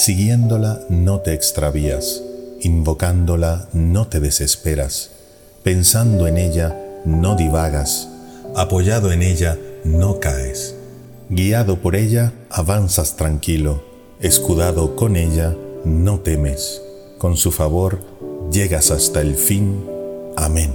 Siguiéndola no te extravías, invocándola no te desesperas, pensando en ella no divagas, apoyado en ella no caes. Guiado por ella avanzas tranquilo, escudado con ella no temes. Con su favor llegas hasta el fin. Amén.